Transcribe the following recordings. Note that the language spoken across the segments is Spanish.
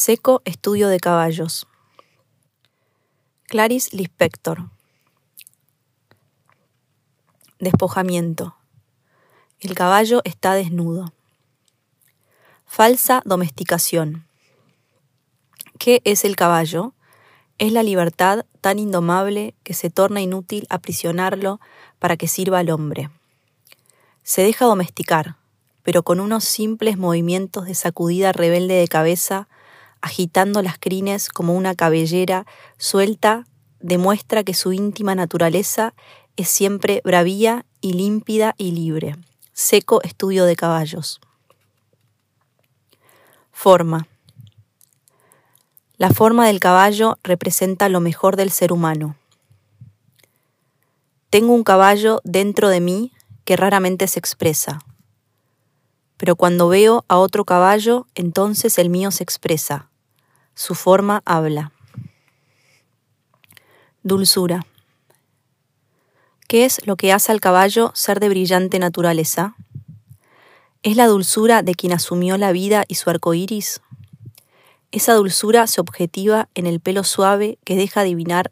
Seco Estudio de Caballos. Clarice Lispector. Despojamiento. El caballo está desnudo. Falsa domesticación. ¿Qué es el caballo? Es la libertad tan indomable que se torna inútil aprisionarlo para que sirva al hombre. Se deja domesticar, pero con unos simples movimientos de sacudida rebelde de cabeza, agitando las crines como una cabellera suelta, demuestra que su íntima naturaleza es siempre bravía y límpida y libre. Seco estudio de caballos. Forma. La forma del caballo representa lo mejor del ser humano. Tengo un caballo dentro de mí que raramente se expresa. Pero cuando veo a otro caballo, entonces el mío se expresa. Su forma habla. Dulzura. ¿Qué es lo que hace al caballo ser de brillante naturaleza? ¿Es la dulzura de quien asumió la vida y su arco iris? Esa dulzura se objetiva en el pelo suave que deja adivinar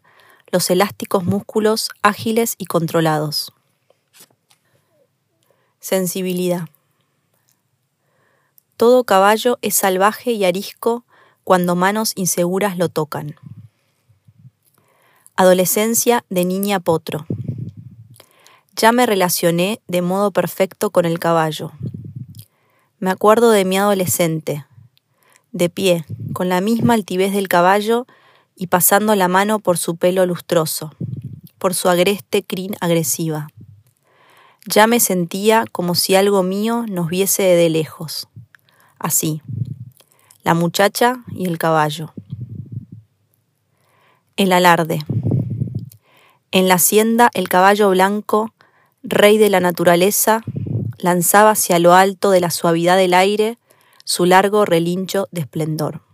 los elásticos músculos ágiles y controlados. Sensibilidad. Todo caballo es salvaje y arisco cuando manos inseguras lo tocan. Adolescencia de niña potro. Ya me relacioné de modo perfecto con el caballo. Me acuerdo de mi adolescente, de pie, con la misma altivez del caballo y pasando la mano por su pelo lustroso, por su agreste crin agresiva. Ya me sentía como si algo mío nos viese de lejos. Así, la muchacha y el caballo. El alarde. En la hacienda el caballo blanco rey de la naturaleza, lanzaba hacia lo alto de la suavidad del aire su largo relincho de esplendor.